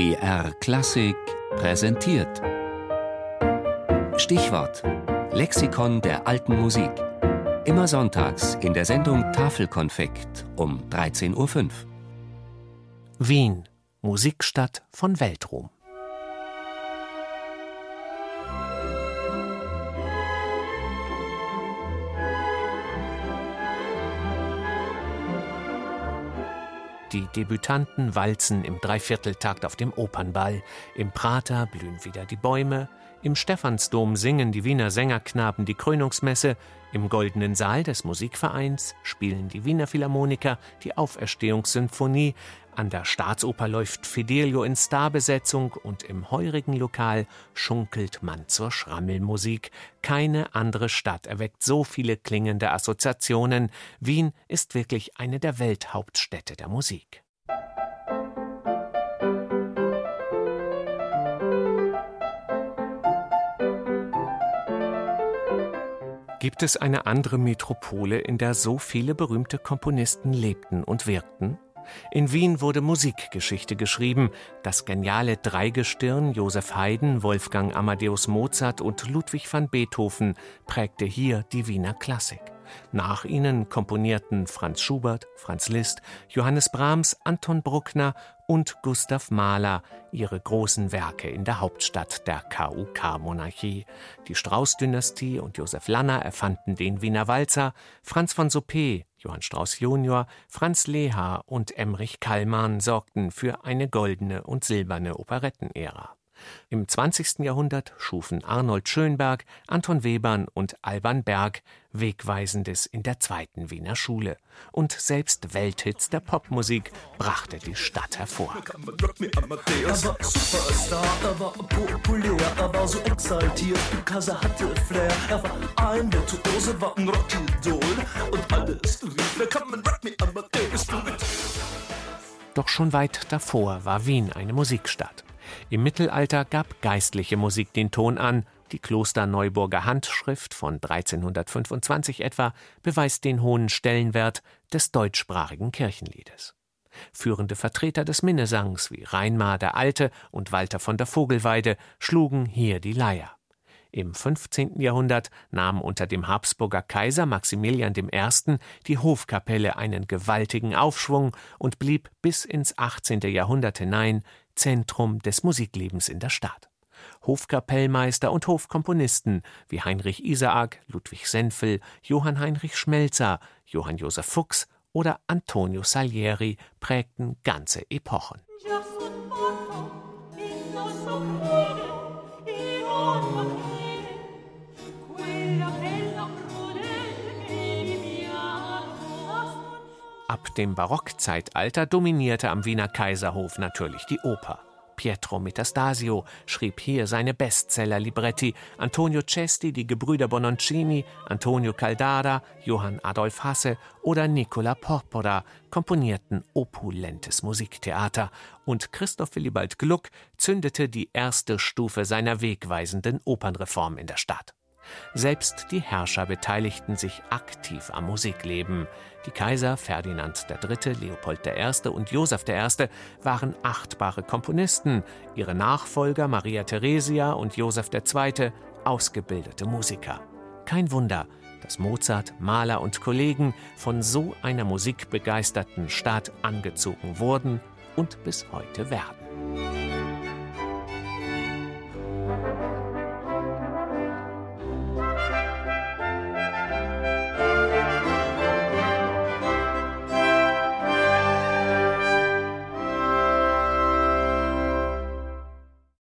BR Klassik präsentiert. Stichwort: Lexikon der alten Musik. Immer sonntags in der Sendung Tafelkonfekt um 13.05 Uhr. Wien, Musikstadt von Weltruhm. Die Debütanten walzen im Dreivierteltakt auf dem Opernball, im Prater blühen wieder die Bäume, im Stephansdom singen die Wiener Sängerknaben die Krönungsmesse, im Goldenen Saal des Musikvereins spielen die Wiener Philharmoniker die Auferstehungssymphonie, an der Staatsoper läuft Fidelio in Starbesetzung und im heurigen Lokal schunkelt man zur Schrammelmusik. Keine andere Stadt erweckt so viele klingende Assoziationen. Wien ist wirklich eine der Welthauptstädte der Musik. Gibt es eine andere Metropole, in der so viele berühmte Komponisten lebten und wirkten? In Wien wurde Musikgeschichte geschrieben. Das geniale Dreigestirn Joseph Haydn, Wolfgang Amadeus Mozart und Ludwig van Beethoven prägte hier die Wiener Klassik. Nach ihnen komponierten Franz Schubert, Franz Liszt, Johannes Brahms, Anton Bruckner und Gustav Mahler ihre großen Werke in der Hauptstadt der KUK-Monarchie. Die Strauß-Dynastie und Josef Lanner erfanden den Wiener Walzer, Franz von Suppé, Johann Strauß junior, Franz Leha und Emrich Kallmann sorgten für eine goldene und silberne Operettenära. Im 20. Jahrhundert schufen Arnold Schönberg, Anton Webern und Alban Berg Wegweisendes in der zweiten Wiener Schule. Und selbst Welthits der Popmusik brachte die Stadt hervor. Er war Superstar, er war populär, er war so exaltiert, Kaiser hatte Flair. Er war ein Virtuose, war ein Rockidol und alles rief, willkommen, rock me, Amadeus, do it. Doch schon weit davor war Wien eine Musikstadt. Im Mittelalter gab geistliche Musik den Ton an, die Klosterneuburger Handschrift von 1325 etwa beweist den hohen Stellenwert des deutschsprachigen Kirchenliedes. Führende Vertreter des Minnesangs wie Reinmar der Alte und Walter von der Vogelweide schlugen hier die Leier. Im 15. Jahrhundert nahm unter dem Habsburger Kaiser Maximilian I. die Hofkapelle einen gewaltigen Aufschwung und blieb bis ins 18. Jahrhundert hinein Zentrum des Musiklebens in der Stadt. Hofkapellmeister und Hofkomponisten wie Heinrich Isaak, Ludwig Senfel, Johann Heinrich Schmelzer, Johann Josef Fuchs oder Antonio Salieri prägten ganze Epochen. Ab dem Barockzeitalter dominierte am Wiener Kaiserhof natürlich die Oper. Pietro Metastasio schrieb hier seine Bestseller-Libretti, Antonio Cesti die Gebrüder Bononcini, Antonio Caldara, Johann Adolf Hasse oder Nicola Porpora komponierten opulentes Musiktheater und Christoph Willibald Gluck zündete die erste Stufe seiner wegweisenden Opernreform in der Stadt. Selbst die Herrscher beteiligten sich aktiv am Musikleben. Die Kaiser Ferdinand III., Leopold I. und Joseph I. waren achtbare Komponisten, ihre Nachfolger Maria Theresia und Joseph II. ausgebildete Musiker. Kein Wunder, dass Mozart, Mahler und Kollegen von so einer musikbegeisterten Stadt angezogen wurden und bis heute werden.